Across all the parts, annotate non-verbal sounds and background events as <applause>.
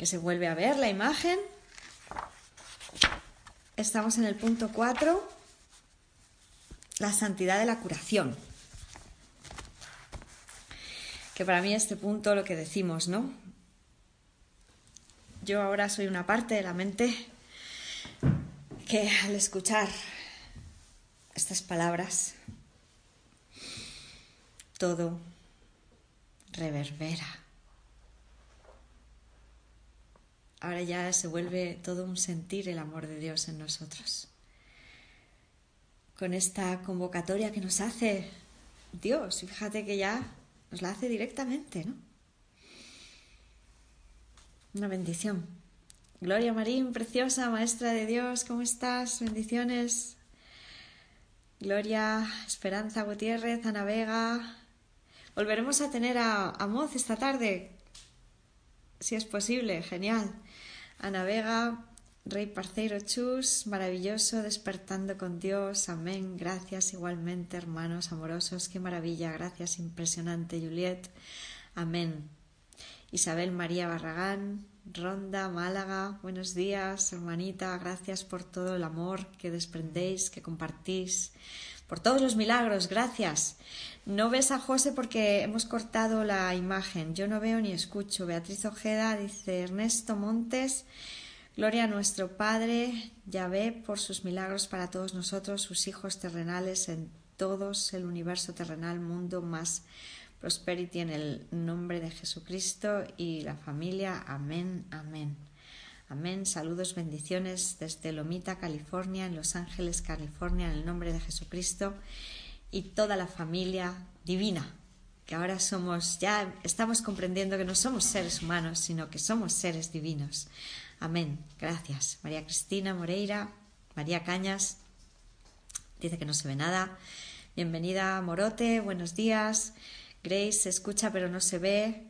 que se vuelve a ver la imagen. Estamos en el punto 4, la santidad de la curación. Que para mí este punto lo que decimos, ¿no? Yo ahora soy una parte de la mente que al escuchar estas palabras, todo reverbera. Ahora ya se vuelve todo un sentir el amor de Dios en nosotros. Con esta convocatoria que nos hace Dios, fíjate que ya nos la hace directamente, ¿no? Una bendición. Gloria Marín, preciosa, maestra de Dios, ¿cómo estás? Bendiciones. Gloria, Esperanza Gutiérrez, Ana Vega. Volveremos a tener a, a Moz esta tarde, si es posible, genial. Ana Vega, Rey Parceiro Chus, maravilloso, despertando con Dios, amén, gracias igualmente, hermanos amorosos, qué maravilla, gracias, impresionante, Juliet, amén. Isabel María Barragán, Ronda, Málaga, buenos días, hermanita, gracias por todo el amor que desprendéis, que compartís, por todos los milagros, gracias. No ves a José porque hemos cortado la imagen. Yo no veo ni escucho. Beatriz Ojeda dice Ernesto Montes. Gloria a nuestro Padre, Yahvé, por sus milagros para todos nosotros, sus hijos terrenales, en todos el universo terrenal, mundo más prosperity en el nombre de Jesucristo y la familia. Amén, amén. Amén. Saludos, bendiciones desde Lomita, California, en Los Ángeles, California, en el nombre de Jesucristo y toda la familia divina, que ahora somos, ya estamos comprendiendo que no somos seres humanos, sino que somos seres divinos. Amén. Gracias. María Cristina Moreira, María Cañas, dice que no se ve nada. Bienvenida Morote, buenos días. Grace se escucha pero no se ve.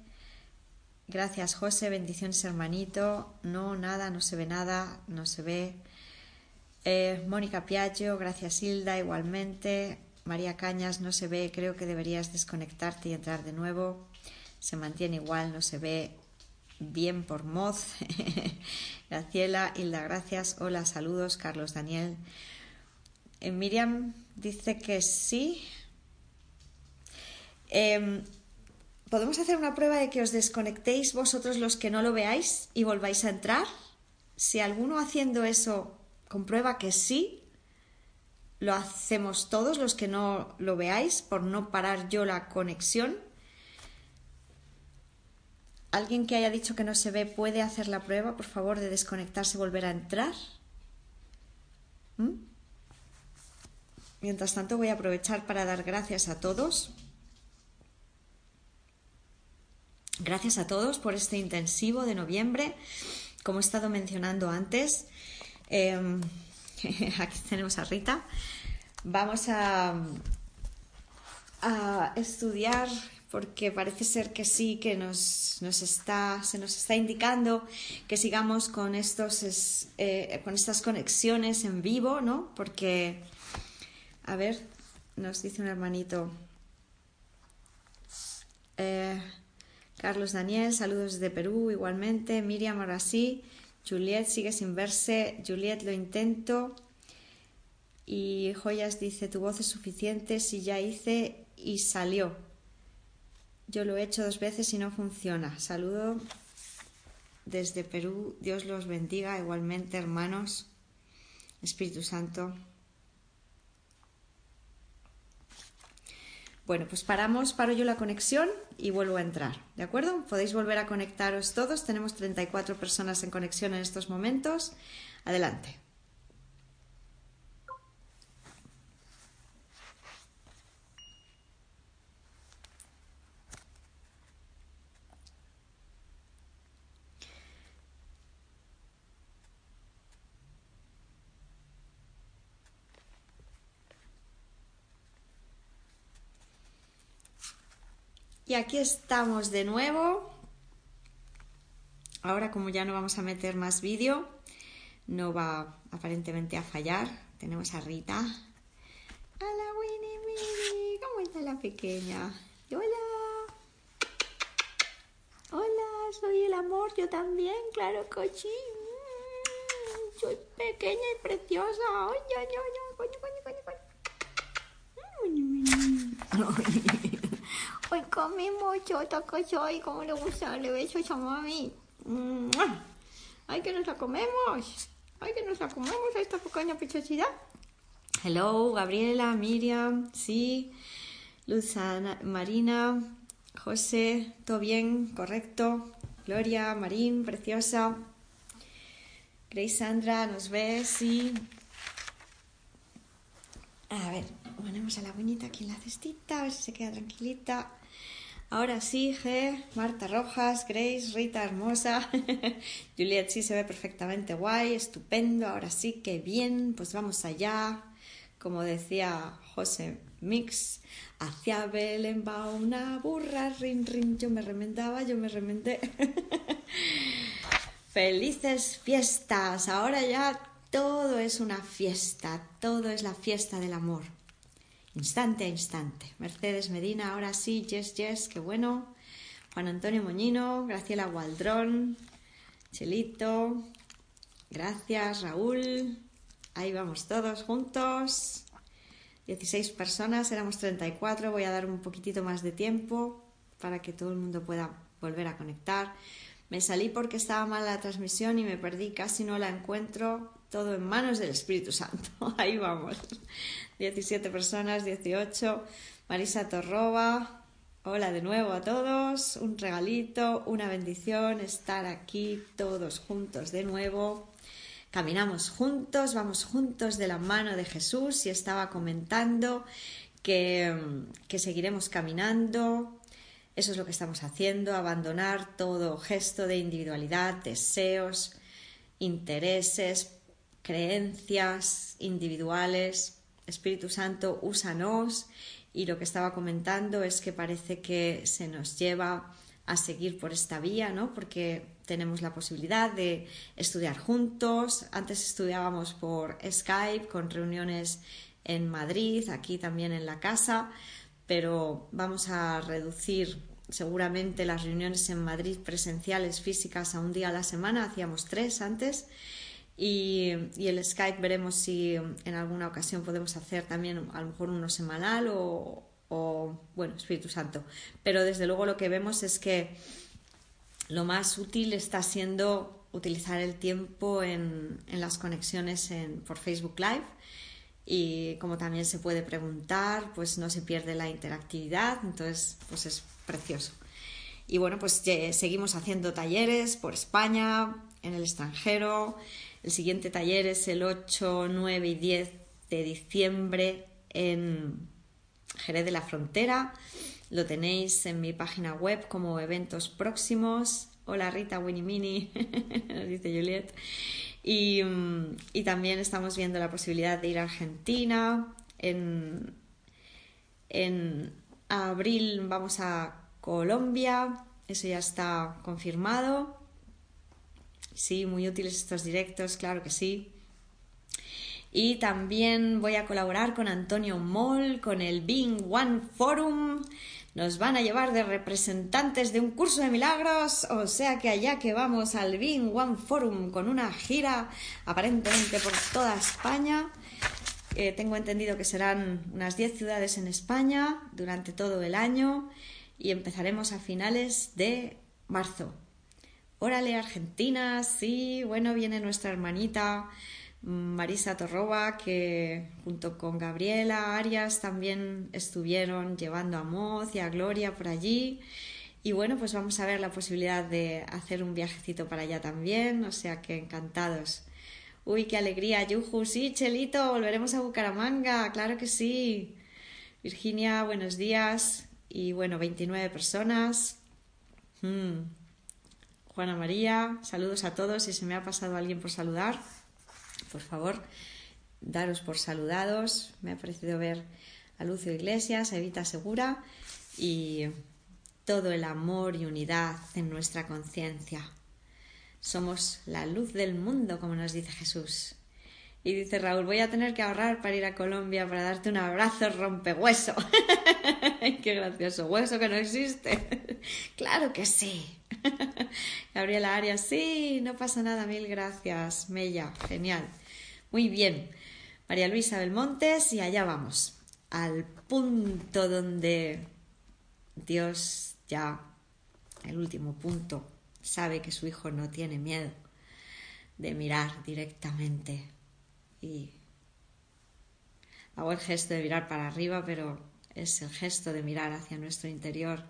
Gracias José, bendiciones hermanito. No, nada, no se ve nada, no se ve. Eh, Mónica Piaggio, gracias Hilda, igualmente. María Cañas no se ve, creo que deberías desconectarte y entrar de nuevo. Se mantiene igual, no se ve bien por Moz. <laughs> Graciela, Hilda, gracias. Hola, saludos, Carlos Daniel. Eh, Miriam dice que sí. Em, ¿Podemos hacer una prueba de que os desconectéis vosotros los que no lo veáis y volváis a entrar? Si alguno haciendo eso comprueba que sí, lo hacemos todos los que no lo veáis por no parar yo la conexión. ¿Alguien que haya dicho que no se ve puede hacer la prueba, por favor, de desconectarse y volver a entrar? ¿Mm? Mientras tanto voy a aprovechar para dar gracias a todos. Gracias a todos por este intensivo de noviembre. Como he estado mencionando antes, em, <laughs> aquí tenemos a Rita. Vamos a, estudiar porque parece ser que sí, que nos, nos, está, se nos está indicando que sigamos con, estos, eh, con estas conexiones en vivo, ¿no? Porque, a ver, nos dice un hermanito. Eh, Carlos Daniel, saludos desde Perú igualmente. Miriam, ahora sí. Juliet sigue sin verse. Juliet, lo intento. Y Joyas dice, tu voz es suficiente, si ya hice y salió. Yo lo he hecho dos veces y no funciona. Saludo desde Perú. Dios los bendiga igualmente, hermanos. Espíritu Santo. Bueno, pues paramos, paro yo la conexión y vuelvo a entrar, ¿de acuerdo? Podéis volver a conectaros todos, tenemos 34 personas en conexión en estos momentos. Adelante. Y aquí estamos de nuevo. Ahora como ya no vamos a meter más vídeo, no va aparentemente a fallar. Tenemos a Rita. Hola Winnie Winnie, ¿cómo está la pequeña? Hola. Hola, soy el amor, yo también, claro. Mm, soy pequeña y preciosa. Ay, ay, ay, coño, coño, coño, coño. Hoy comemos yo, que soy, como le gusta, le beso a mami. Ay, que nos la comemos. Ay, que nos la comemos a esta pequeña pechosidad. Hello, Gabriela, Miriam, sí, Luzana, Marina, José, todo bien, correcto. Gloria, Marín, preciosa. Grace Sandra, ¿nos ves? Sí. A ver, ponemos a la buenita aquí en la cestita, a ver si se queda tranquilita. Ahora sí, G, Marta Rojas, Grace, Rita Hermosa, <laughs> Juliet sí se ve perfectamente guay, estupendo, ahora sí, qué bien, pues vamos allá. Como decía José Mix, hacia Belén va una burra, rin, rin, yo me remendaba, yo me remendé. <laughs> Felices fiestas, ahora ya todo es una fiesta, todo es la fiesta del amor instante a instante. Mercedes Medina, ahora sí, yes, yes, qué bueno. Juan Antonio Moñino, Graciela Gualdrón, Chelito, gracias Raúl. Ahí vamos todos juntos. 16 personas, éramos 34. Voy a dar un poquitito más de tiempo para que todo el mundo pueda volver a conectar. Me salí porque estaba mal la transmisión y me perdí, casi no la encuentro. Todo en manos del Espíritu Santo. <laughs> Ahí vamos. 17 personas, 18. Marisa Torroba, hola de nuevo a todos. Un regalito, una bendición estar aquí todos juntos de nuevo. Caminamos juntos, vamos juntos de la mano de Jesús y estaba comentando que, que seguiremos caminando. Eso es lo que estamos haciendo, abandonar todo gesto de individualidad, deseos, intereses, creencias individuales Espíritu Santo, úsanos. Y lo que estaba comentando es que parece que se nos lleva a seguir por esta vía, ¿no? Porque tenemos la posibilidad de estudiar juntos. Antes estudiábamos por Skype con reuniones en Madrid, aquí también en la casa, pero vamos a reducir seguramente las reuniones en Madrid presenciales físicas a un día a la semana, hacíamos tres antes y, el Skype veremos si en alguna ocasión podemos hacer también a lo mejor uno semanal o, bueno, Espíritu Santo. Pero desde luego lo que vemos es que lo más útil está siendo utilizar el tiempo en, las conexiones por Facebook Live y como también se puede preguntar, pues no se pierde la interactividad, entonces pues es precioso. Y bueno, pues seguimos haciendo talleres por España, en el extranjero, el siguiente taller es el 8, 9 y 10 de diciembre en Jerez de la Frontera. Lo tenéis en mi página web como eventos próximos. Hola Rita Winnie Mini, <laughs> nos dice Juliet. Y, mm, y, también estamos viendo la posibilidad de ir a Argentina. En, en abril vamos a Colombia, eso ya está confirmado. Sí, muy útiles estos directos, claro que sí. Y también voy a colaborar con Antonio Moll, con el Being One Forum. Nos van a llevar de representantes de un curso de milagros, o sea que allá que vamos al Being One Forum con una gira aparentemente por toda España. Eh, tengo entendido que serán unas 10 ciudades en España durante todo el año y empezaremos a finales de marzo. Órale, Argentina, sí, bueno, viene nuestra hermanita Marisa Torroba, que junto con Gabriela Arias también estuvieron llevando a Moz y a Gloria por allí. Y bueno, pues vamos a ver la posibilidad de hacer un viajecito para allá también, o sea que encantados. Uy, qué alegría, Yuju, sí, Chelito, volveremos a Bucaramanga, claro que sí. Virginia, buenos días. Y bueno, 29 personas. Hmm. Juana María, saludos a todos. Si se me ha pasado alguien por saludar, por favor, daros por saludados. Me ha parecido ver a Lucio Iglesias, a Evita Segura y todo el amor y unidad en nuestra conciencia. Somos la luz del mundo, como nos dice Jesús. Y dice Raúl, voy a tener que ahorrar para ir a Colombia para darte un abrazo rompehueso. <laughs> Qué gracioso, hueso que no existe. <laughs> claro que sí. <laughs> Gabriela Arias, sí, no pasa nada, mil gracias. Mella, genial. Muy bien. María Luisa Belmontes, y allá vamos. Al punto donde Dios ya, el último punto, sabe que su hijo no tiene miedo de mirar directamente y hago el gesto de mirar para arriba, pero es el gesto de mirar hacia nuestro interior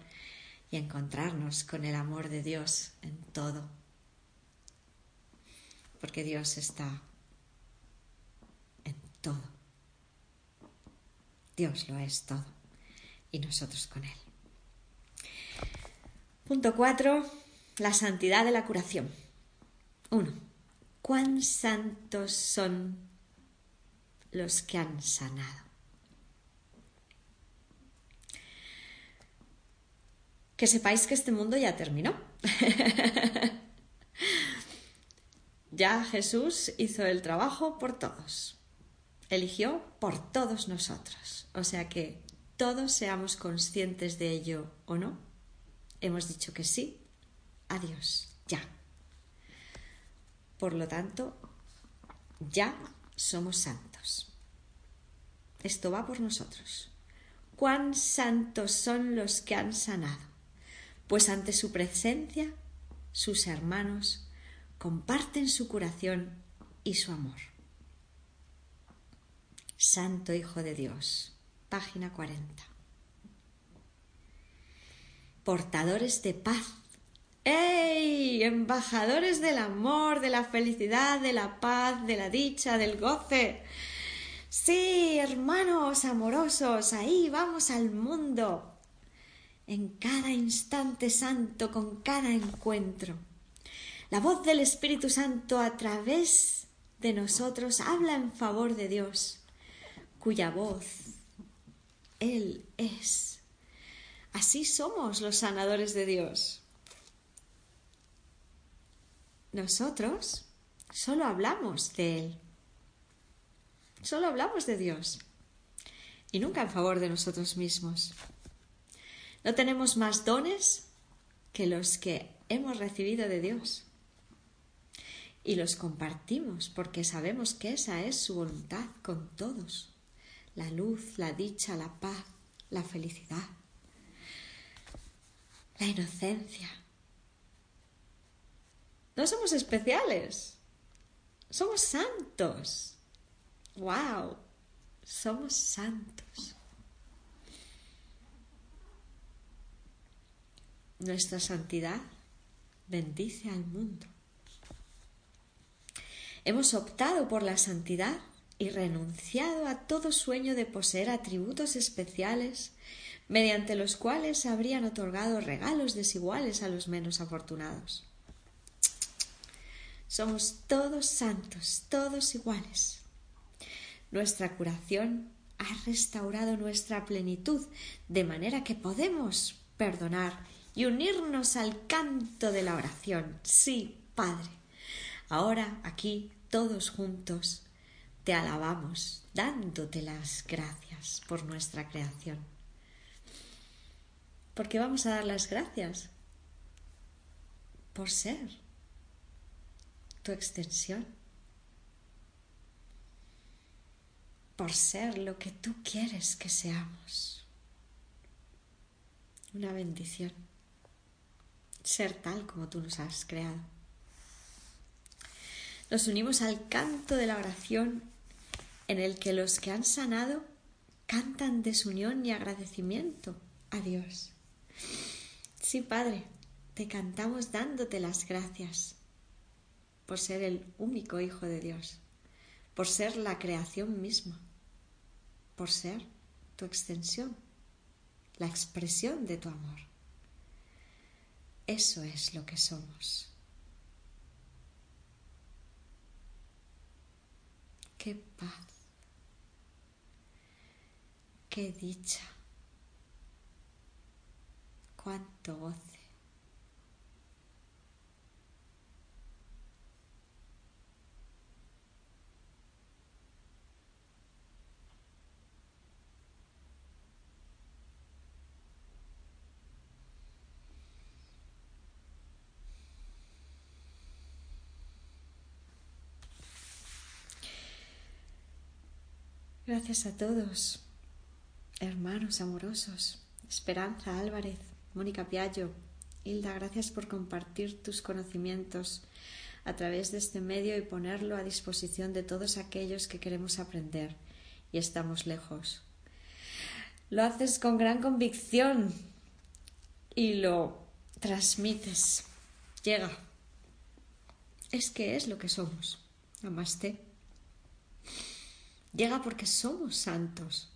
y encontrarnos con el amor de Dios en todo. Porque Dios está en todo. Dios lo es todo y nosotros con Él. Punto 4. La santidad de la curación. 1. ¿Cuán santos son los que han sanado? que sepáis que este mundo ya terminó. <laughs> ya Jesús hizo el trabajo por todos. Eligió por todos nosotros. O sea que todos seamos conscientes de ello o no. Hemos dicho que sí. Adiós. Ya. Por lo tanto, ya somos santos. Esto va por nosotros. ¿Cuán santos son los que han sanado? pues ante su presencia sus hermanos comparten su curación y su amor. Santo Hijo de Dios, página 40. Portadores de paz. ¡Ey! Embajadores del amor, de la felicidad, de la paz, de la dicha, del goce. Sí, hermanos amorosos, ahí vamos al mundo en cada instante santo, con cada encuentro. La voz del Espíritu Santo a través de nosotros habla en favor de Dios, cuya voz Él es. Así somos los sanadores de Dios. Nosotros solo hablamos de Él. Solo hablamos de Dios. Y nunca en favor de nosotros mismos. No tenemos más dones que los que hemos recibido de Dios. Y los compartimos porque sabemos que esa es su voluntad con todos. La luz, la dicha, la paz, la felicidad, la inocencia. No somos especiales, somos santos. ¡Wow! Somos santos. Nuestra santidad bendice al mundo. Hemos optado por la santidad y renunciado a todo sueño de poseer atributos especiales mediante los cuales habrían otorgado regalos desiguales a los menos afortunados. Somos todos santos, todos iguales. Nuestra curación ha restaurado nuestra plenitud, de manera que podemos perdonar y unirnos al canto de la oración. Sí, Padre. Ahora aquí, todos juntos, te alabamos, dándote las gracias por nuestra creación. Porque vamos a dar las gracias por ser tu extensión, por ser lo que tú quieres que seamos. Una bendición ser tal como tú nos has creado. Nos unimos al canto de la oración en el que los que han sanado cantan desunión y agradecimiento a Dios. Sí, Padre, te cantamos dándote las gracias por ser el único Hijo de Dios, por ser la creación misma, por ser tu extensión, la expresión de tu amor. Eso es lo que somos. Qué paz, qué dicha, cuánto goce. Gracias a todos, hermanos amorosos, Esperanza Álvarez, Mónica Piallo, Hilda, gracias por compartir tus conocimientos a través de este medio y ponerlo a disposición de todos aquellos que queremos aprender y estamos lejos. Lo haces con gran convicción y lo transmites. Llega. Es que es lo que somos. Namaste. Llega porque somos santos.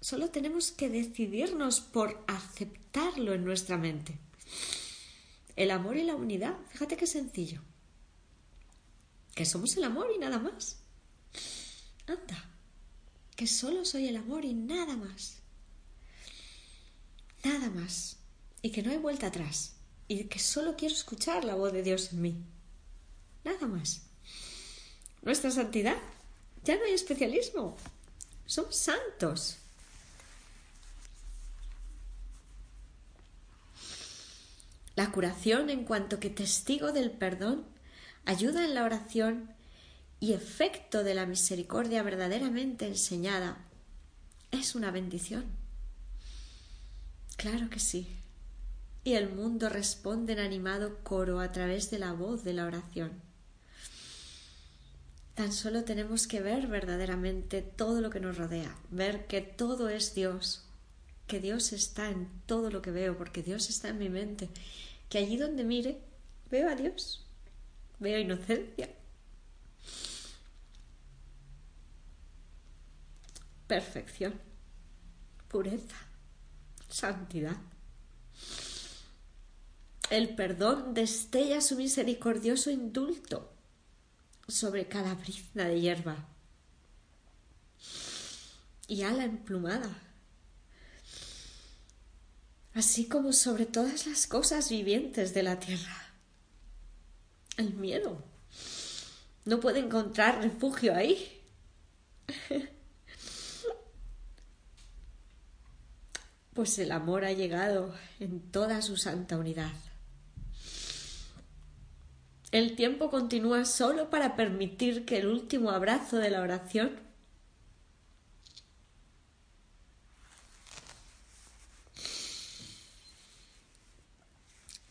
Solo tenemos que decidirnos por aceptarlo en nuestra mente. El amor y la unidad, fíjate qué sencillo. Que somos el amor y nada más. Anda, que solo soy el amor y nada más. Nada más. Y que no hay vuelta atrás. Y que solo quiero escuchar la voz de Dios en mí. Nada más. Nuestra santidad. Ya no hay especialismo. Somos santos. La curación en cuanto que testigo del perdón, ayuda en la oración y efecto de la misericordia verdaderamente enseñada es una bendición. Claro que sí. Y el mundo responde en animado coro a través de la voz de la oración. Tan solo tenemos que ver verdaderamente todo lo que nos rodea, ver que todo es Dios, que Dios está en todo lo que veo, porque Dios está en mi mente, que allí donde mire veo a Dios, veo inocencia. Perfección, pureza, santidad. El perdón destella su misericordioso indulto sobre cada brizna de hierba y ala emplumada así como sobre todas las cosas vivientes de la tierra. El miedo no puede encontrar refugio ahí. <laughs> Pues el amor ha llegado en toda su santa unidad. El tiempo continúa solo para permitir que el último abrazo de la oración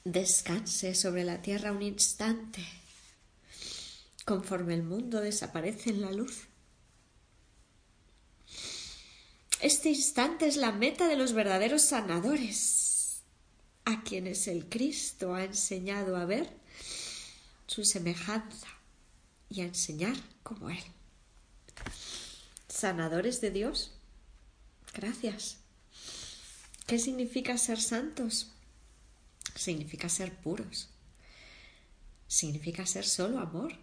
descanse sobre la tierra un instante, conforme el mundo desaparece en la luz. Este instante es la meta de los verdaderos sanadores, a quienes el Cristo ha enseñado a ver su semejanza y a enseñar como Él. Sanadores de Dios, gracias. ¿Qué significa ser santos? significa ser puros, significa ser solo amor,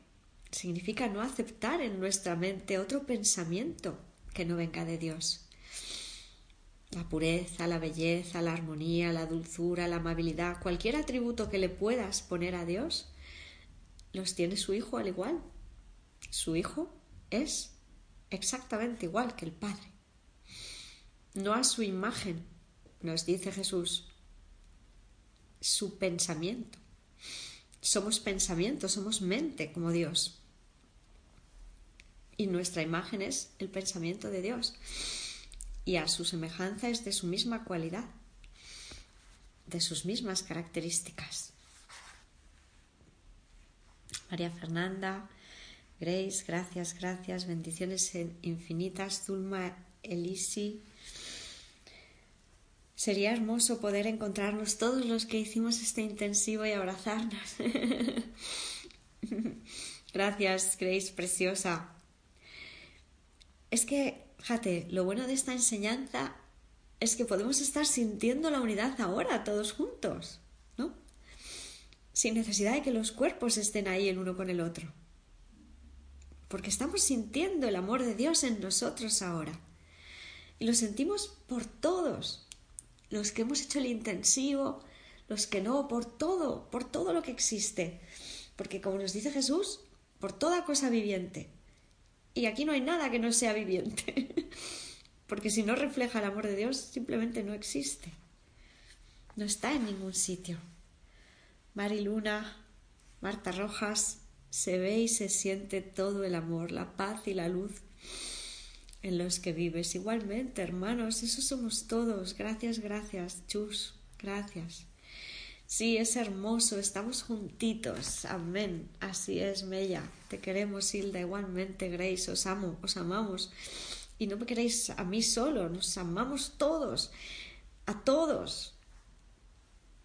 significa no aceptar en nuestra mente otro pensamiento que no venga de Dios. La pureza, la belleza, la armonía, la dulzura, la amabilidad, cualquier atributo que le puedas poner a Dios, los tiene su Hijo al igual. Su Hijo es exactamente igual que el Padre. No a su imagen, nos dice Jesús, su pensamiento. Somos pensamiento, somos mente como Dios. Y nuestra imagen es el pensamiento de Dios. Y a su semejanza es de su misma cualidad, de sus mismas características. María Fernanda, Grace, gracias, gracias, bendiciones infinitas, Zulma, Elisi, Sería hermoso poder encontrarnos todos los que hicimos este intensivo y abrazarnos. <laughs> Gracias, Grace, preciosa. Es que, fíjate, lo bueno de esta enseñanza es que podemos estar sintiendo la unidad ahora, todos juntos. Sin necesidad de que los cuerpos estén ahí el uno con el otro. Porque estamos sintiendo el amor de Dios en nosotros ahora. Y lo sentimos por todos los que hemos hecho el intensivo, los que no, por todo, por todo lo que existe. Porque como nos dice Jesús, por toda cosa viviente. Y aquí no hay nada que no sea viviente. <laughs> Porque si no refleja el amor de Dios, simplemente no existe. No está en ningún sitio. Mari Luna, Marta Rojas, se ve y se siente todo el amor, la paz y la luz en los que vives. Igualmente, hermanos, eso somos todos. Gracias, gracias, Chus, gracias. Sí, es hermoso, estamos juntitos. Amén. Así es, Mella. Te queremos, Hilda, igualmente, Grace. Os amo, os amamos. Y no me queréis a mí solo, nos amamos todos, a todos.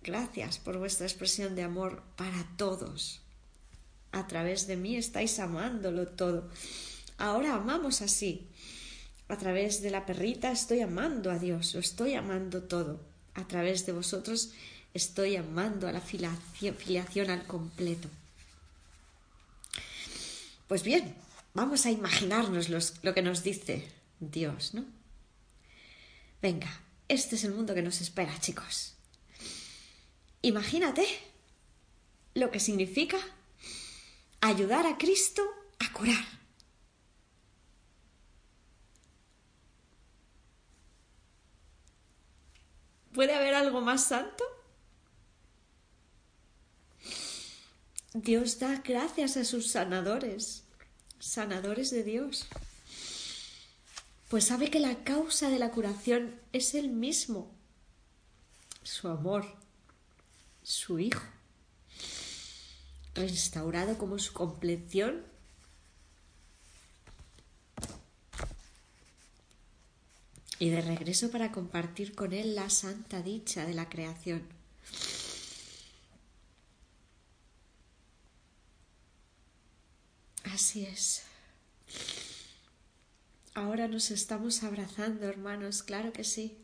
Gracias por vuestra expresión de amor para todos. A través de mí estáis amándolo todo. Ahora amamos así. A través de la perrita estoy amando a Dios, lo estoy amando todo. A través de vosotros estoy amando a la filiación al completo. Pues bien, vamos a imaginarnos lo que nos dice Dios, ¿no? Venga, este es el mundo que nos espera, chicos. Imagínate lo que significa ayudar a Cristo a curar. ¿Puede haber algo más santo? Dios da gracias a sus sanadores, sanadores de Dios, pues sabe que la causa de la curación es el mismo, su amor, su Hijo, restaurado como su compleción y de regreso para compartir con Él la santa dicha de la creación. Así es. Ahora nos estamos abrazando, hermanos, claro que sí.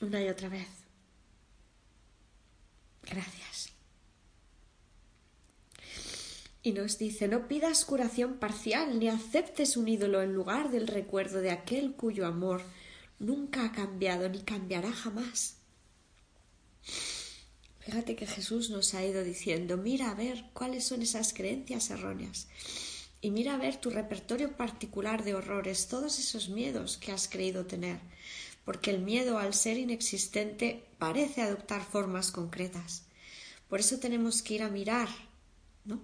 Una y otra vez. Gracias. Y nos dice, no pidas curación parcial ni aceptes un ídolo en lugar del recuerdo de aquel cuyo amor nunca ha cambiado ni cambiará jamás. Fíjate que Jesús nos ha ido diciendo, mira a ver cuáles son esas creencias erróneas y mira a ver tu repertorio particular de horrores, todos esos miedos que has creído tener, porque el miedo al ser inexistente parece adoptar formas concretas. Por eso tenemos que ir a mirar, ¿no?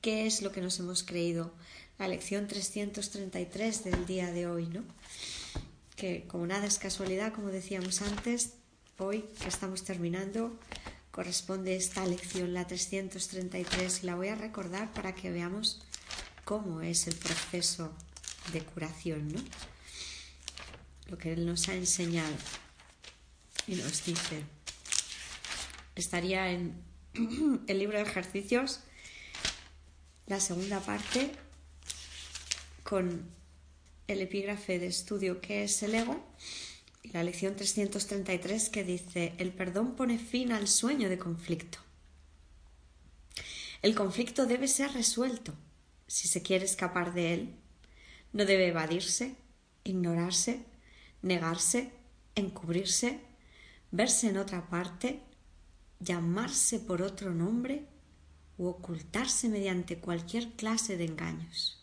¿Qué es lo que nos hemos creído? La lección 333 del día de hoy, ¿no? Que como nada es casualidad, como decíamos antes, hoy que estamos terminando, corresponde esta lección, la 333, y la voy a recordar para que veamos cómo es el proceso de curación, ¿no? Lo que Él nos ha enseñado y nos dice. Estaría en <clears throat> el libro de ejercicios, la segunda parte, con el epígrafe de estudio que es el ego la lección 333 que dice, el perdón pone fin al sueño de conflicto. El conflicto debe ser resuelto si se quiere escapar de él. No debe evadirse, ignorarse, negarse, encubrirse, verse en otra parte, llamarse por otro nombre u ocultarse mediante cualquier clase de engaños.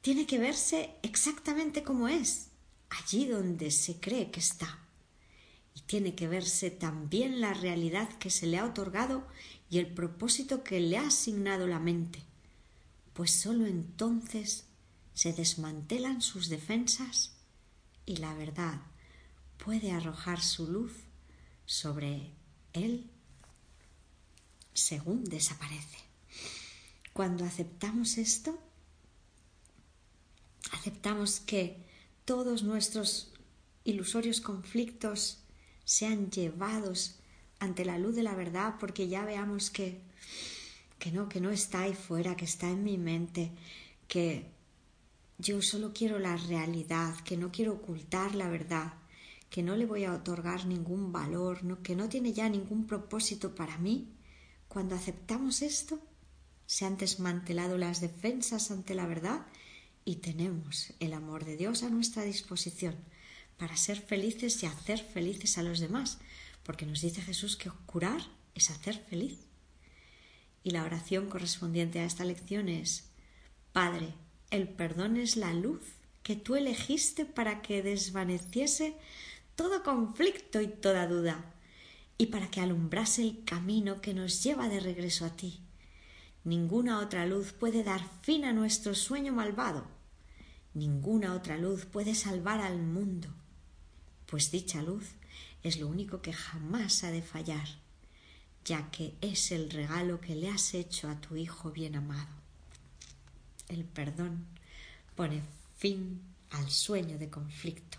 Tiene que verse exactamente como es, allí donde se cree que está. Y tiene que verse también la realidad que se le ha otorgado y el propósito que le ha asignado la mente, pues sólo entonces se desmantelan sus defensas y la verdad puede arrojar su luz sobre él según desaparece. Cuando aceptamos esto, aceptamos que todos nuestros ilusorios conflictos sean llevados ante la luz de la verdad porque ya veamos que que no, que no está ahí fuera, que está en mi mente, que yo solo quiero la realidad, que no quiero ocultar la verdad, que no le voy a otorgar ningún valor, que no tiene ya ningún propósito para mí. Cuando aceptamos esto, se han desmantelado las defensas ante la verdad y tenemos el amor de Dios a nuestra disposición para ser felices y hacer felices a los demás, porque nos dice Jesús que curar es hacer feliz. Y la oración correspondiente a esta lección es, Padre, el perdón es la luz que tú elegiste para que desvaneciese todo conflicto y toda duda, y para que alumbrase el camino que nos lleva de regreso a ti. Ninguna otra luz puede dar fin a nuestro sueño malvado. Ninguna otra luz puede salvar al mundo, pues dicha luz es lo único que jamás ha de fallar, ya que es el regalo que le has hecho a tu Hijo bien amado. El perdón pone fin al sueño de conflicto.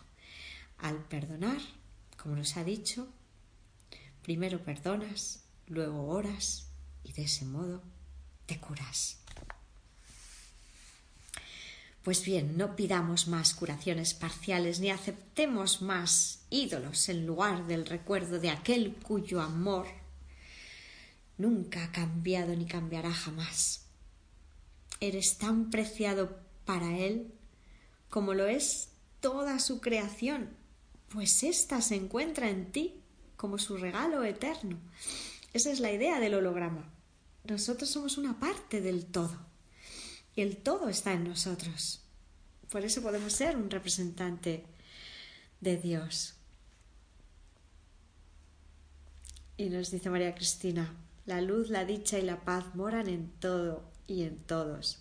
Al perdonar, como nos ha dicho, primero perdonas, luego oras y de ese modo te curas. Pues bien, no pidamos más curaciones parciales ni aceptemos más ídolos en lugar del recuerdo de aquel cuyo amor nunca ha cambiado ni cambiará jamás. Eres tan preciado para Él como lo es toda su creación, pues ésta se encuentra en ti como su regalo eterno. Esa es la idea del holograma. Nosotros somos una parte del todo y el todo está en nosotros. Por eso podemos ser un representante de Dios. Y nos dice María Cristina, la luz, la dicha y la paz moran en todo y en todos.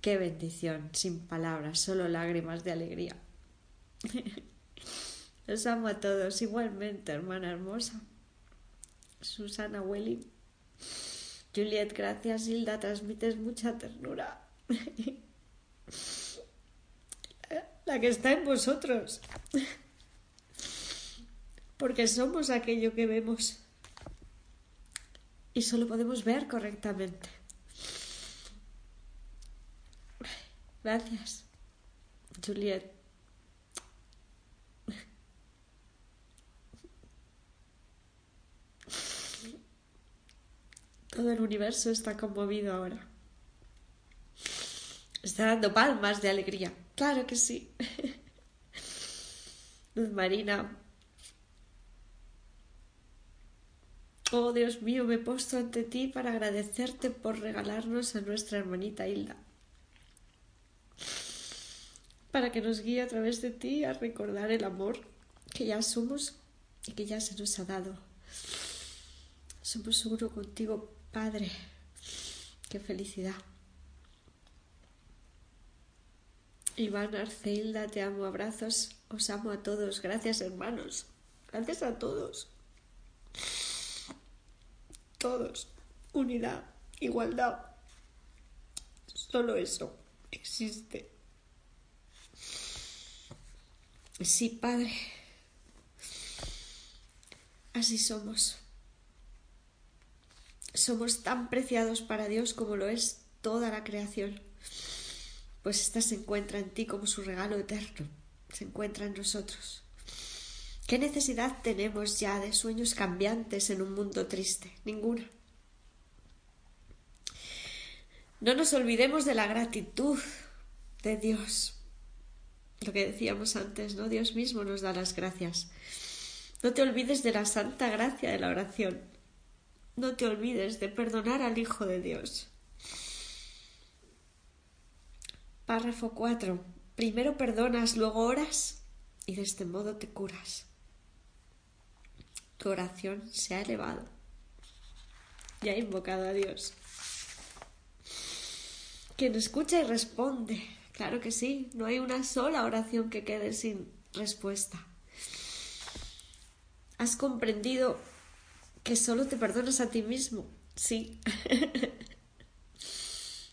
Qué bendición, sin palabras, solo lágrimas de alegría. <laughs> Los amo a todos igualmente, hermana hermosa. Susana Welling. Juliet, gracias, Hilda, transmites mucha ternura. <laughs> La que está en vosotros. Porque somos aquello que vemos. Y solo podemos ver correctamente. Gracias, Juliet. Todo el universo está conmovido ahora. Está dando palmas de alegría. Claro que sí. <laughs> Luz Marina. Oh Dios mío, me he puesto ante ti para agradecerte por regalarnos a nuestra hermanita Hilda para que nos guíe a través de ti a recordar el amor que ya somos y que ya se nos ha dado. Somos uno contigo, Padre. Qué felicidad. Iván Arceilda, te amo, abrazos, os amo a todos. Gracias, hermanos. Gracias a todos. Todos. Unidad, igualdad. Solo eso existe. Sí, Padre. Así somos. Somos tan preciados para Dios como lo es toda la creación, pues ésta se encuentra en ti como su regalo eterno, se encuentra en nosotros. ¿Qué necesidad tenemos ya de sueños cambiantes en un mundo triste? Ninguna. No nos olvidemos de la gratitud de Dios lo que decíamos antes, ¿no? Dios mismo nos da las gracias. No te olvides de la santa gracia de la oración. No te olvides de perdonar al Hijo de Dios. Párrafo 4. Primero perdonas, luego oras y de este modo te curas. Tu oración se ha elevado y ha invocado a Dios. Quien escucha y responde Claro que sí, no hay una sola oración que quede sin respuesta. ¿Has comprendido que solo te perdonas a ti mismo? Sí. <laughs>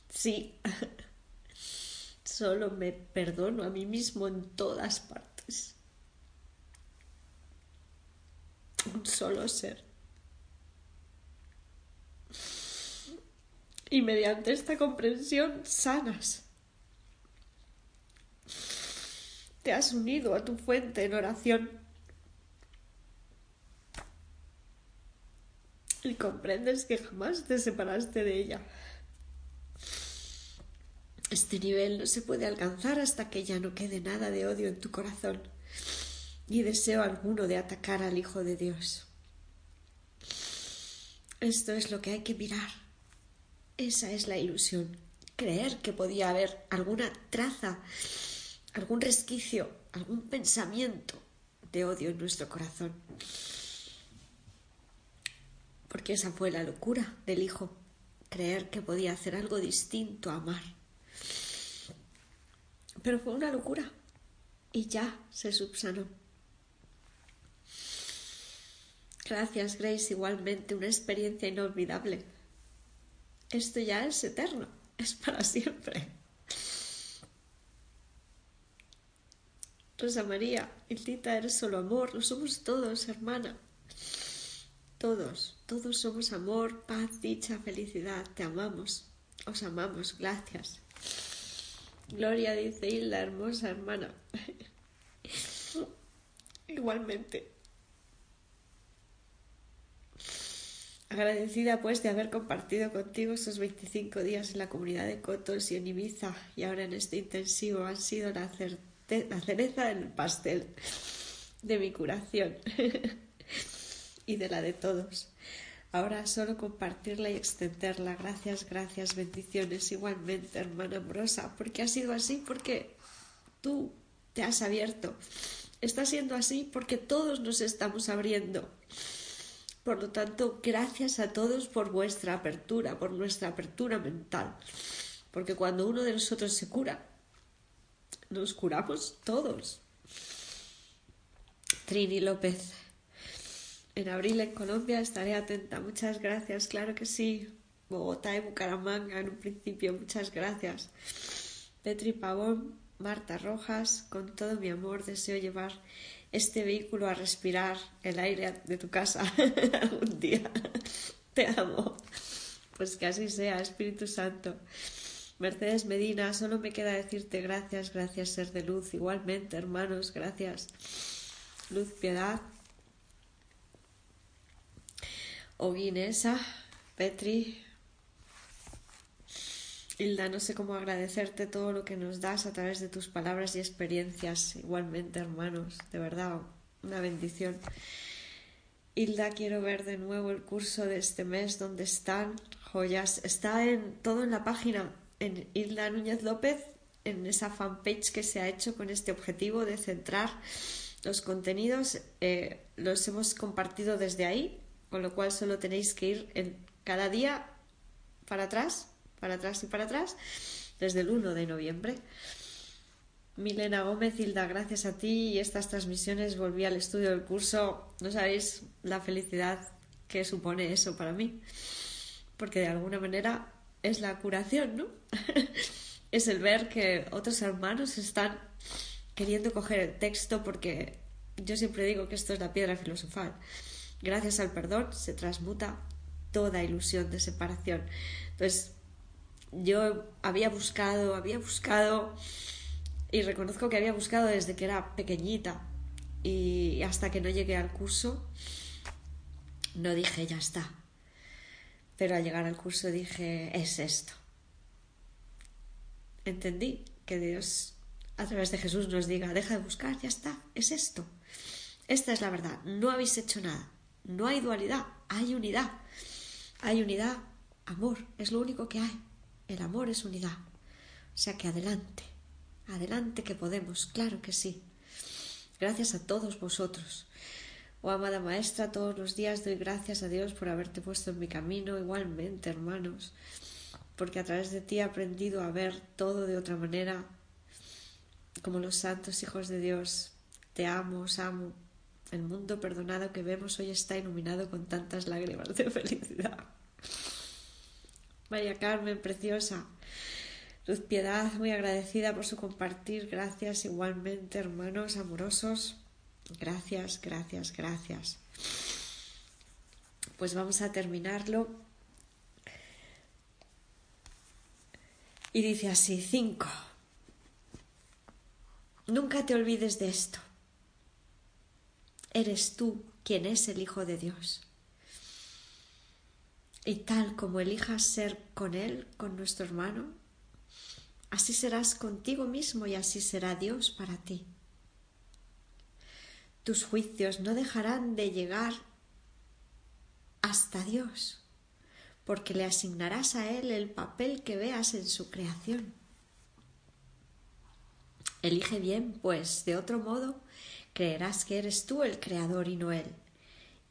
sí. <laughs> Solo me perdono a mí mismo en todas partes. Un solo ser. Y mediante esta comprensión sanas te has unido a tu fuente en oración y comprendes que jamás te separaste de ella. Este nivel no se puede alcanzar hasta que ya no quede nada de odio en tu corazón ni deseo alguno de atacar al Hijo de Dios. Esto es lo que hay que mirar. Esa es la ilusión. Creer que podía haber alguna traza algún resquicio, algún pensamiento de odio en nuestro corazón. Porque esa fue la locura del Hijo, creer que podía hacer algo distinto a amar. Pero fue una locura y ya se subsanó. Gracias, Grace, igualmente una experiencia inolvidable. Esto ya es eterno, es para siempre. Rosa María, Tita, eres solo amor, lo somos todos, hermana. Todos, todos somos amor, paz, dicha, felicidad. Te amamos, os amamos, gracias. Gloria dice Hilda, hermosa hermana. <laughs> Igualmente. Agradecida pues de haber compartido contigo esos 25 días en la comunidad de Cotos y en Ibiza y ahora en este intensivo han sido la certeza la cereza en el pastel de mi curación <laughs> y de la de todos. Ahora solo compartirla y extenderla. Gracias, gracias, bendiciones igualmente, hermana amorosa, porque ha sido así, porque tú te has abierto. Está siendo así porque todos nos estamos abriendo. Por lo tanto, gracias a todos por vuestra apertura, por nuestra apertura mental. Porque cuando uno de nosotros se cura, nos curamos todos. Trini López. En abril en Colombia estaré atenta. Muchas gracias, claro que sí. Bogotá y Bucaramanga en un principio, muchas gracias. Petri Pavón, Marta Rojas, con todo mi amor deseo llevar este vehículo a respirar el aire de tu casa <laughs> algún día. Te amo. Pues que así sea, Espíritu Santo. Mercedes Medina, solo me queda decirte gracias, gracias ser de luz. Igualmente, hermanos, gracias. Luz, piedad. Oguinesa, Petri, Hilda, no sé cómo agradecerte todo lo que nos das a través de tus palabras y experiencias. Igualmente, hermanos, de verdad, una bendición. Hilda, quiero ver de nuevo el curso de este mes, donde están joyas. Está en todo en la página en Isla Núñez López, en esa fanpage que se ha hecho con este objetivo de centrar los contenidos, eh, los hemos compartido desde ahí, con lo cual solo tenéis que ir en cada día para atrás, para atrás y para atrás, desde el 1 de noviembre. Milena Gómez, Hilda, gracias a ti y estas transmisiones volví al estudio del curso. No sabéis la felicidad que supone eso para mí, porque de alguna manera es la curación, ¿no? <laughs> es el ver que otros hermanos están queriendo coger el texto porque yo siempre digo que esto es la piedra filosofal. Gracias al perdón se transmuta toda ilusión de separación. Entonces, yo había buscado, había buscado y reconozco que había buscado desde que era pequeñita y hasta que no llegué al curso no dije ya está, pero al llegar al curso dije, es esto. Entendí que Dios a través de Jesús nos diga, deja de buscar, ya está, es esto. Esta es la verdad, no habéis hecho nada, no hay dualidad, hay unidad. Hay unidad, amor, es lo único que hay. El amor es unidad. O sea que adelante, adelante que podemos, claro que sí. Gracias a todos vosotros. Oh amada maestra, todos los días doy gracias a Dios por haberte puesto en mi camino, igualmente, hermanos, porque a través de ti he aprendido a ver todo de otra manera, como los santos hijos de Dios. Te amo, os amo. El mundo perdonado que vemos hoy está iluminado con tantas lágrimas de felicidad. María Carmen, preciosa. Luz Piedad, muy agradecida por su compartir. Gracias igualmente, hermanos amorosos. Gracias, gracias, gracias. Pues vamos a terminarlo. Y dice así, cinco. Nunca te olvides de esto. Eres tú quien es el Hijo de Dios. Y tal como elijas ser con Él, con nuestro hermano, así serás contigo mismo y así será Dios para ti. Tus juicios no dejarán de llegar hasta Dios, porque le asignarás a Él el papel que veas en su creación. Elige bien, pues de otro modo creerás que eres tú el creador y no Él,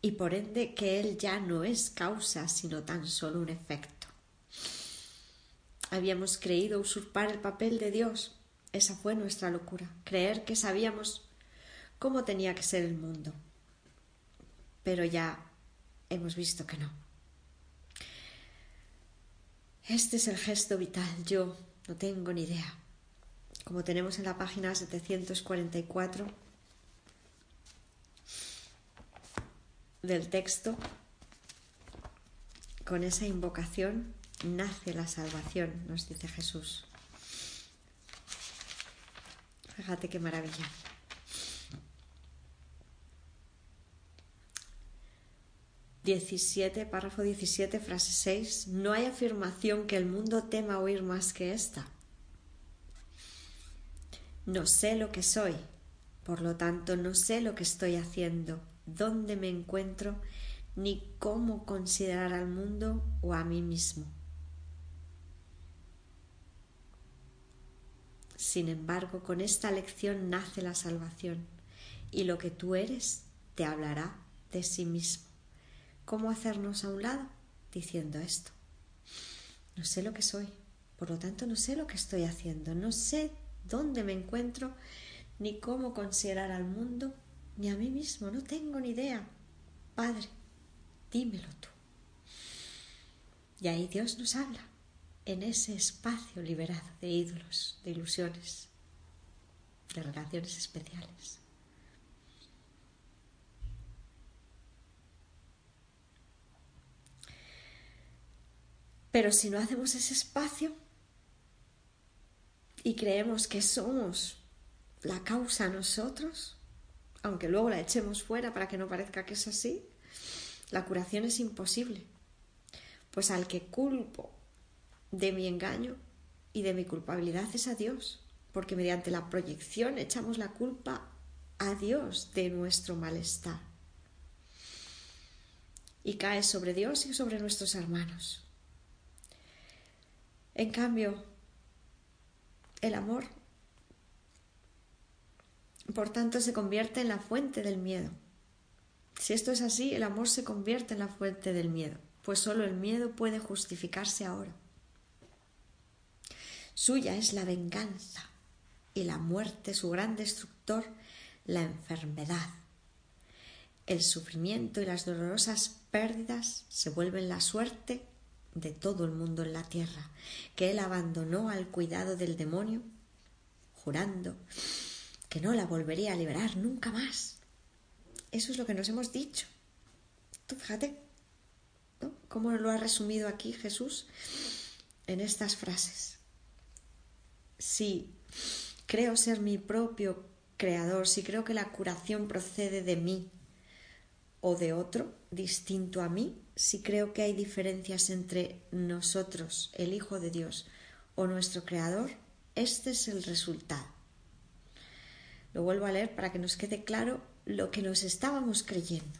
y por ende que Él ya no es causa, sino tan solo un efecto. Habíamos creído usurpar el papel de Dios. Esa fue nuestra locura, creer que sabíamos cómo tenía que ser el mundo. Pero ya hemos visto que no. Este es el gesto vital. Yo no tengo ni idea. Como tenemos en la página 744 del texto, con esa invocación nace la salvación, nos dice Jesús. Fíjate qué maravilla. Diecisiete, párrafo 17, frase 6. No hay afirmación que el mundo tema oír más que esta. No sé lo que soy, por lo tanto no sé lo que estoy haciendo, dónde me encuentro, ni cómo considerar al mundo o a mí mismo. Sin embargo, con esta lección nace la salvación y lo que tú eres te hablará de sí mismo. ¿Cómo hacernos a un lado? Diciendo esto. No sé lo que soy, por lo tanto no sé lo que estoy haciendo, no sé dónde me encuentro, ni cómo considerar al mundo, ni a mí mismo, no tengo ni idea. Padre, dímelo tú. Y ahí Dios nos habla en ese espacio liberado de ídolos, de ilusiones, de relaciones especiales. Pero si no hacemos ese espacio y creemos que somos la causa nosotros, aunque luego la echemos fuera para que no parezca que es así, la curación es imposible. Pues al que culpo de mi engaño y de mi culpabilidad es a Dios, porque mediante la proyección echamos la culpa a Dios de nuestro malestar. Y cae sobre Dios y sobre nuestros hermanos. En cambio, el amor, por tanto, se convierte en la fuente del miedo. Si esto es así, el amor se convierte en la fuente del miedo, pues solo el miedo puede justificarse ahora. Suya es la venganza y la muerte, su gran destructor, la enfermedad. El sufrimiento y las dolorosas pérdidas se vuelven la suerte de todo el mundo en la tierra, que él abandonó al cuidado del demonio, jurando que no la volvería a liberar nunca más. Eso es lo que nos hemos dicho. Tú fíjate. ¿Cómo lo ha resumido aquí Jesús en estas frases? si creo ser mi propio creador, si creo que la curación procede de mí o de otro distinto a mí, si creo que hay diferencias entre nosotros, el Hijo de Dios, o nuestro Creador, este es el resultado. Lo vuelvo a leer para que nos quede claro lo que nos estábamos creyendo.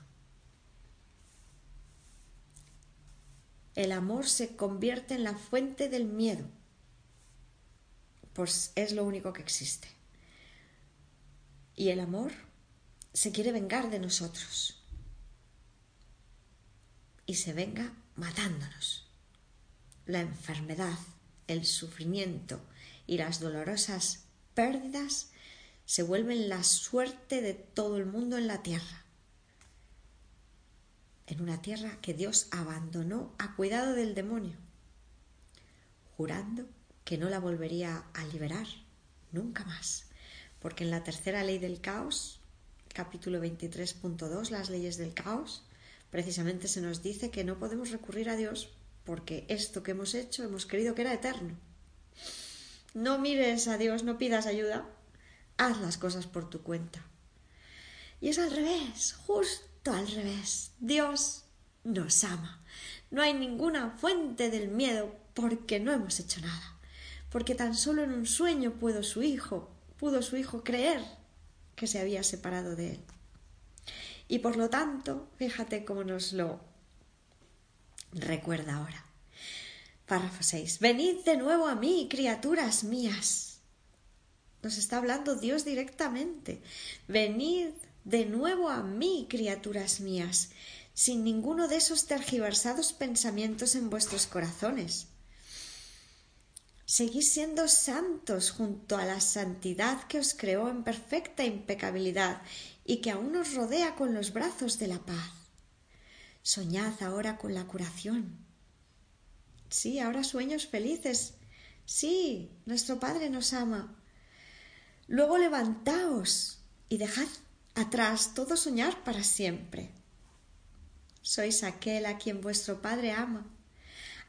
El amor se convierte en la fuente del miedo pues es lo único que existe. Y el amor se quiere vengar de nosotros. Y se venga matándonos. La enfermedad, el sufrimiento y las dolorosas pérdidas se vuelven la suerte de todo el mundo en la tierra. En una tierra que Dios abandonó a cuidado del demonio, jurando que no la volvería a liberar nunca más, porque en la tercera ley del caos, capítulo 23.2, las leyes del caos, precisamente se nos dice que no podemos recurrir a Dios porque esto que hemos hecho hemos creído que era eterno. No mires a Dios, no pidas ayuda, haz las cosas por tu cuenta. Y es al revés, justo al revés. Dios nos ama. No hay ninguna fuente del miedo porque no hemos hecho nada porque tan solo en un sueño pudo su hijo, pudo su hijo creer que se había separado de él. Y por lo tanto, fíjate cómo nos lo recuerda ahora. Párrafo 6. Venid de nuevo a mí, criaturas mías. Nos está hablando Dios directamente. Venid de nuevo a mí, criaturas mías, sin ninguno de esos tergiversados pensamientos en vuestros corazones Seguís siendo santos junto a la santidad que os creó en perfecta impecabilidad y que aún os rodea con los brazos de la paz. Soñad ahora con la curación. Sí, ahora sueños felices. Sí, nuestro Padre nos ama. Luego levantaos y dejad atrás todo soñar para siempre. Sois aquel a quien vuestro Padre ama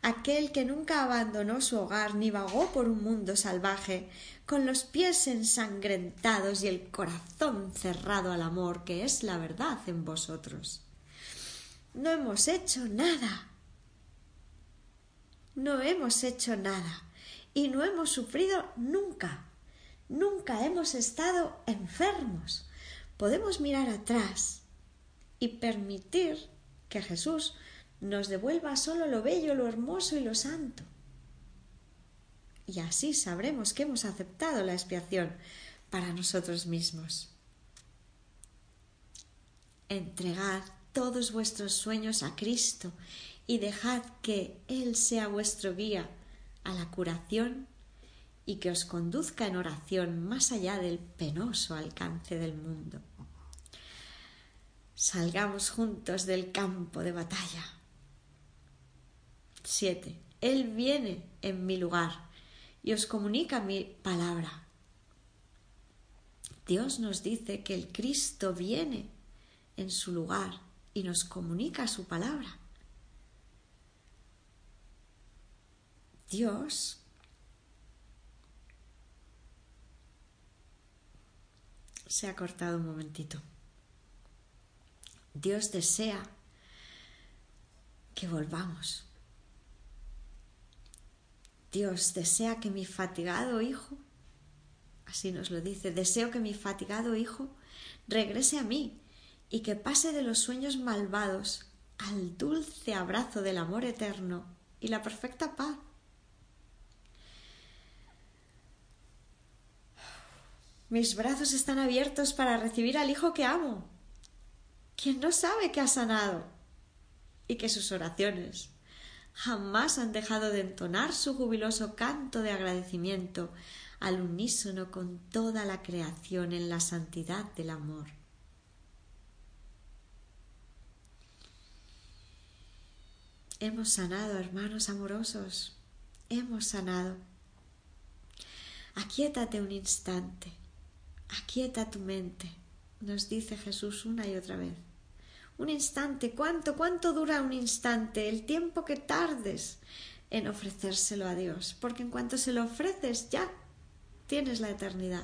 aquel que nunca abandonó su hogar ni vagó por un mundo salvaje, con los pies ensangrentados y el corazón cerrado al amor que es la verdad en vosotros. No hemos hecho nada. No hemos hecho nada y no hemos sufrido nunca. Nunca hemos estado enfermos. Podemos mirar atrás y permitir que Jesús nos devuelva solo lo bello, lo hermoso y lo santo. Y así sabremos que hemos aceptado la expiación para nosotros mismos. Entregad todos vuestros sueños a Cristo y dejad que Él sea vuestro guía a la curación y que os conduzca en oración más allá del penoso alcance del mundo. Salgamos juntos del campo de batalla 7. Él viene en mi lugar y os comunica mi palabra. Dios nos dice que el Cristo viene en su lugar y nos comunica su palabra. Dios se ha cortado un momentito. Dios desea que volvamos Dios desea que mi fatigado hijo, así nos lo dice, deseo que mi fatigado hijo regrese a mí y que pase de los sueños malvados al dulce abrazo del amor eterno y la perfecta paz. Mis brazos están abiertos para recibir al Hijo que amo, quien no sabe que ha sanado y que sus oraciones jamás han dejado de entonar su jubiloso canto de agradecimiento al unísono con toda la creación en la santidad del amor. Hemos sanado, hermanos amorosos, hemos sanado. Aquietate un instante, aquieta tu mente, nos dice Jesús una y otra vez. Un instante, ¿cuánto, cuánto dura un instante? El tiempo que tardes en ofrecérselo a Dios, porque en cuanto se lo ofreces ya tienes la eternidad.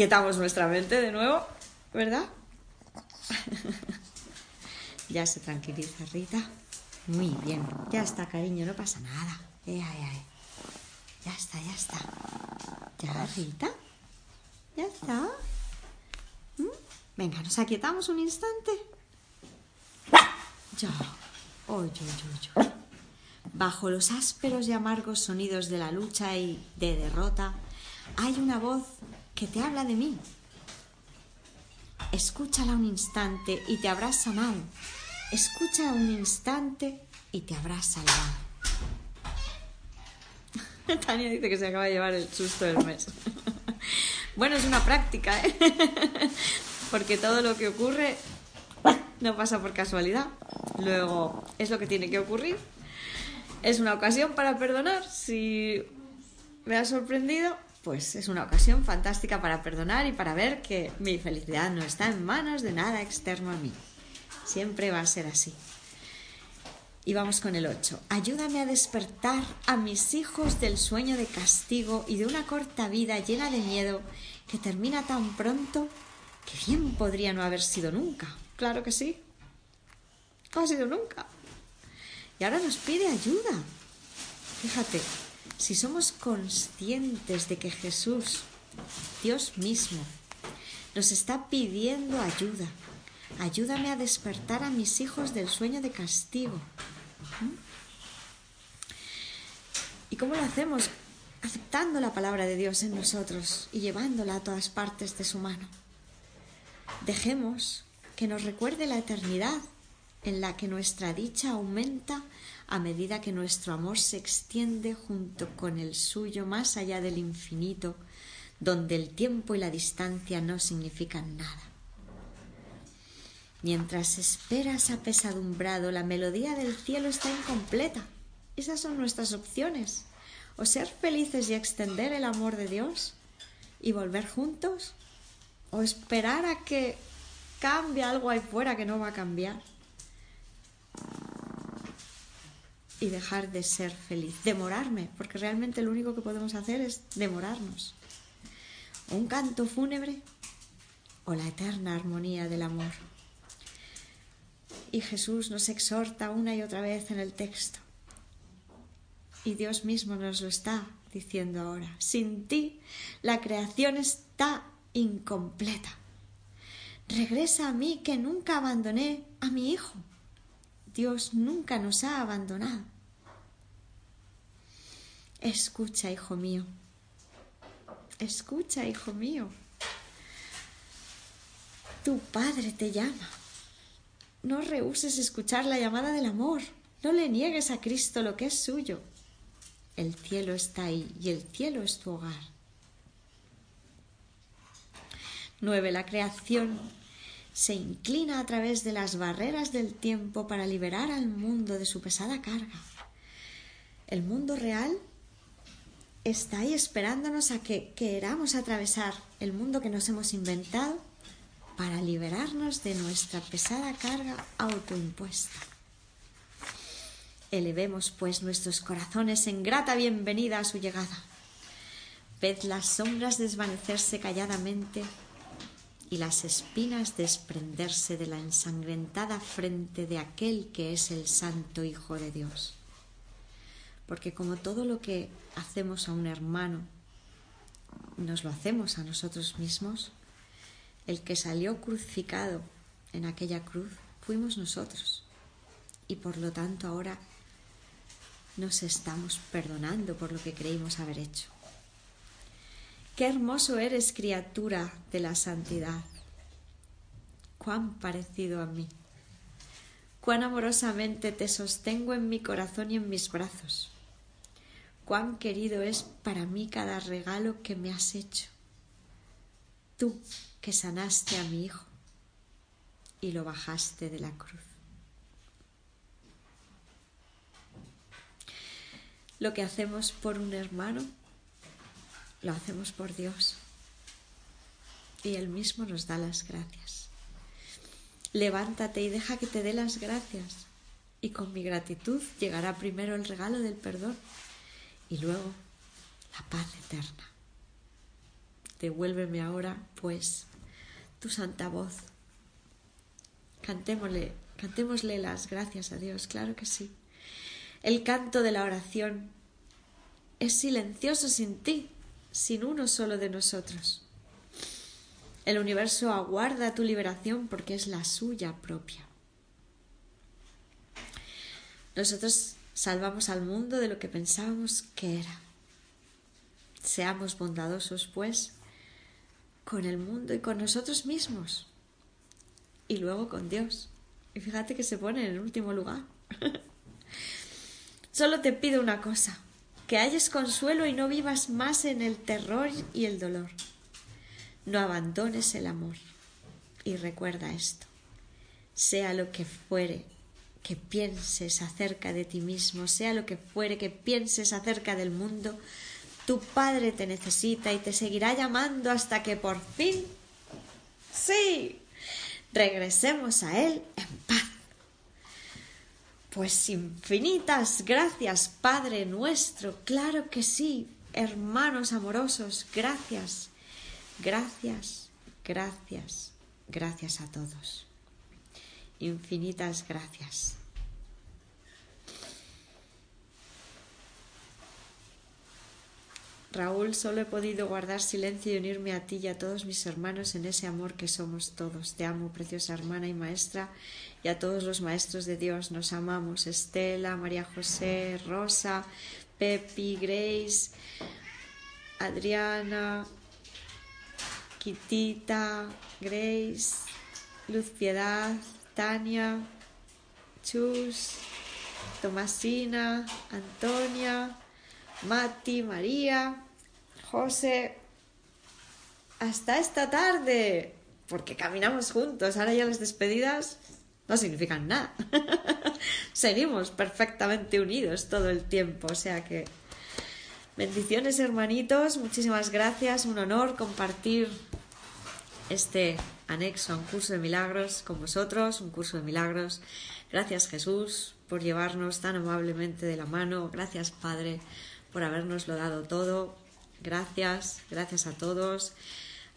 aquietamos nuestra mente de nuevo, ¿verdad? <laughs> ya se tranquiliza Rita. Muy bien, ya está, cariño, no pasa nada. Ya está, ya está. ¿Ya, Rita? ¿Ya está? ¿Mm? Venga, nos aquietamos un instante. Ya. Oye, oye, oye. Bajo los ásperos y amargos sonidos de la lucha y de derrota, hay una voz que te habla de mí. Escúchala un instante y te habrás sanado. Escucha un instante y te habrás <laughs> salvado. Tania dice que se acaba de llevar el susto del mes. <laughs> bueno, es una práctica, ¿eh? <laughs> Porque todo lo que ocurre no pasa por casualidad. Luego es lo que tiene que ocurrir es una ocasión para perdonar. Si me ha sorprendido, pues es una ocasión fantástica para perdonar y para ver que mi felicidad no está en manos de nada externo a mí. Siempre va a ser así. Y vamos con el 8. Ayúdame a despertar a mis hijos del sueño de castigo y de una corta vida llena de miedo que termina tan pronto que bien podría no haber sido nunca. Claro que sí. No ha sido nunca. Y ahora nos pide ayuda. Fíjate, si somos conscientes de que Jesús, Dios mismo, nos está pidiendo ayuda, ayúdame a despertar a mis hijos del sueño de castigo. ¿Mm? ¿Y cómo lo hacemos? Aceptando la palabra de Dios en nosotros y llevándola a todas partes de su mano. Dejemos que nos recuerde la eternidad en la que nuestra dicha aumenta a medida que nuestro amor se extiende junto con el suyo más allá del infinito, donde el tiempo y la distancia no significan nada. Mientras esperas apesadumbrado, la melodía del cielo está incompleta. Esas son nuestras opciones. O ser felices y extender el amor de Dios y volver juntos, o esperar a que cambie algo ahí fuera que no va a cambiar y dejar de ser feliz, demorarme, porque realmente lo único que podemos hacer es demorarnos. Un canto fúnebre o la eterna armonía del amor. Y Jesús nos exhorta una y otra vez en el texto. Y Dios mismo nos lo está diciendo ahora. Sin ti la creación está incompleta. Regresa a mí que nunca abandoné a mi hijo. Dios nunca nos ha abandonado. Escucha, hijo mío. Escucha, hijo mío. Tu Padre te llama. No rehuses escuchar la llamada del amor. No le niegues a Cristo lo que es suyo. El cielo está ahí y el cielo es tu hogar. 9. La creación se inclina a través de las barreras del tiempo para liberar al mundo de su pesada carga. El mundo real está ahí esperándonos a que queramos atravesar el mundo que nos hemos inventado para liberarnos de nuestra pesada carga autoimpuesta. Elevemos pues nuestros corazones en grata bienvenida a su llegada. Ved las sombras desvanecerse calladamente y las espinas desprenderse de la ensangrentada frente de aquel que es el Santo Hijo de Dios. Porque como todo lo que hacemos a un hermano, nos lo hacemos a nosotros mismos, el que salió crucificado en aquella cruz fuimos nosotros. Y por lo tanto ahora nos estamos perdonando por lo que creímos haber hecho. Qué hermoso eres, criatura de la santidad. Cuán parecido a mí. Cuán amorosamente te sostengo en mi corazón y en mis brazos. Cuán querido es para mí cada regalo que me has hecho. Tú que sanaste a mi hijo y lo bajaste de la cruz. Lo que hacemos por un hermano lo hacemos por Dios. Y Él mismo nos da las gracias. Levántate y deja que te dé las gracias. Y con mi gratitud llegará primero el regalo del perdón y luego la paz eterna. Devuélveme ahora, pues, tu santa voz. Cantémosle, cantémosle las gracias a Dios, claro que sí. El canto de la oración es silencioso sin ti, sin uno solo de nosotros. El universo aguarda tu liberación porque es la suya propia. Nosotros salvamos al mundo de lo que pensábamos que era. Seamos bondadosos, pues, con el mundo y con nosotros mismos. Y luego con Dios. Y fíjate que se pone en el último lugar. <laughs> Solo te pido una cosa, que halles consuelo y no vivas más en el terror y el dolor. No abandones el amor. Y recuerda esto, sea lo que fuere que pienses acerca de ti mismo, sea lo que fuere que pienses acerca del mundo, Tu Padre te necesita y te seguirá llamando hasta que por fin... Sí, regresemos a Él en paz. Pues infinitas gracias, Padre nuestro, claro que sí, hermanos amorosos, gracias, gracias, gracias, gracias a todos. Infinitas gracias. Raúl, solo he podido guardar silencio y unirme a ti y a todos mis hermanos en ese amor que somos todos. Te amo, preciosa hermana y maestra, y a todos los maestros de Dios. Nos amamos. Estela, María José, Rosa, Pepi, Grace, Adriana, Quitita, Grace, Luz Piedad, Tania, Chus, Tomasina, Antonia, Mati, María, José. Hasta esta tarde, porque caminamos juntos. Ahora ya las despedidas no significan nada. <laughs> Seguimos perfectamente unidos todo el tiempo, o sea que bendiciones hermanitos, muchísimas gracias, un honor compartir este anexo a un curso de milagros con vosotros, un curso de milagros. Gracias Jesús por llevarnos tan amablemente de la mano, gracias Padre por habernoslo dado todo. Gracias, gracias a todos.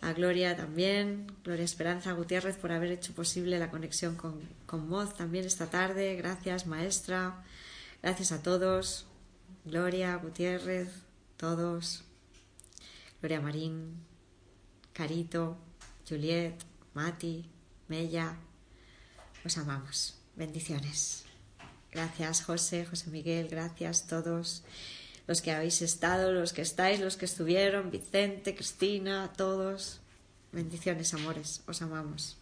A Gloria también, Gloria Esperanza Gutiérrez por haber hecho posible la conexión con, con Moz también esta tarde. Gracias, maestra. Gracias a todos. Gloria Gutiérrez, todos. Gloria Marín, Carito, Juliet, Mati, Mella. Os amamos. Bendiciones. Gracias, José, José Miguel, gracias todos los que habéis estado, los que estáis, los que estuvieron, Vicente, Cristina, todos. Bendiciones, amores, os amamos.